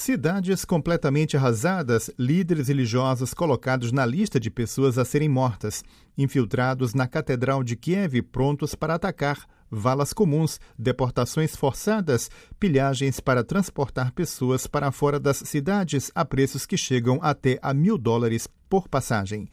Cidades completamente arrasadas, líderes religiosos colocados na lista de pessoas a serem mortas, infiltrados na Catedral de Kiev prontos para atacar, valas comuns, deportações forçadas, pilhagens para transportar pessoas para fora das cidades a preços que chegam até a mil dólares por passagem.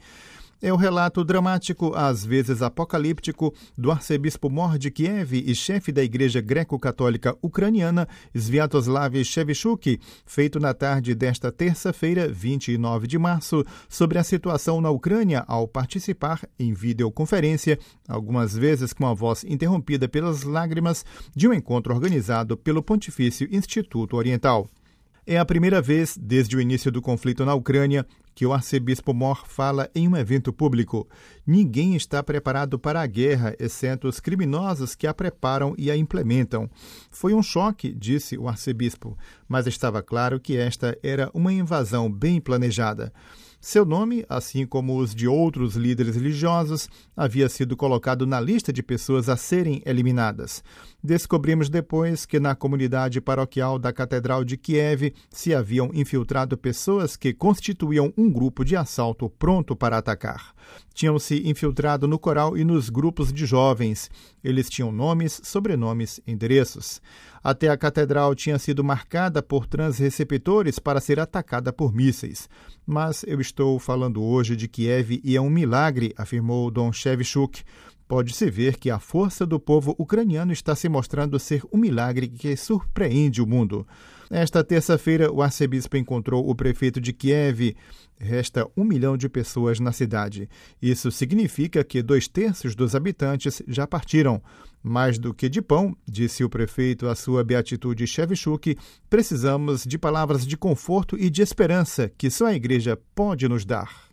É o relato dramático, às vezes apocalíptico, do arcebispo mor de Kiev e chefe da Igreja Greco-Católica Ucraniana, Sviatoslav Shevchuk, feito na tarde desta terça-feira, 29 de março, sobre a situação na Ucrânia ao participar, em videoconferência, algumas vezes com a voz interrompida pelas lágrimas, de um encontro organizado pelo Pontifício Instituto Oriental. É a primeira vez, desde o início do conflito na Ucrânia, que o arcebispo Mor fala em um evento público. Ninguém está preparado para a guerra, exceto os criminosos que a preparam e a implementam. Foi um choque, disse o arcebispo, mas estava claro que esta era uma invasão bem planejada. Seu nome, assim como os de outros líderes religiosos, havia sido colocado na lista de pessoas a serem eliminadas. Descobrimos depois que na comunidade paroquial da Catedral de Kiev se haviam infiltrado pessoas que constituíam um grupo de assalto pronto para atacar. Tinham se infiltrado no coral e nos grupos de jovens. Eles tinham nomes, sobrenomes, endereços. Até a catedral tinha sido marcada por transreceptores para ser atacada por mísseis. Mas eu estou falando hoje de Kiev e é um milagre, afirmou Dom Shevchuk. Pode-se ver que a força do povo ucraniano está se mostrando ser um milagre que surpreende o mundo. Esta terça-feira, o arcebispo encontrou o prefeito de Kiev. Resta um milhão de pessoas na cidade. Isso significa que dois terços dos habitantes já partiram. Mais do que de pão, disse o prefeito à sua beatitude Shevchuk, precisamos de palavras de conforto e de esperança que só a igreja pode nos dar.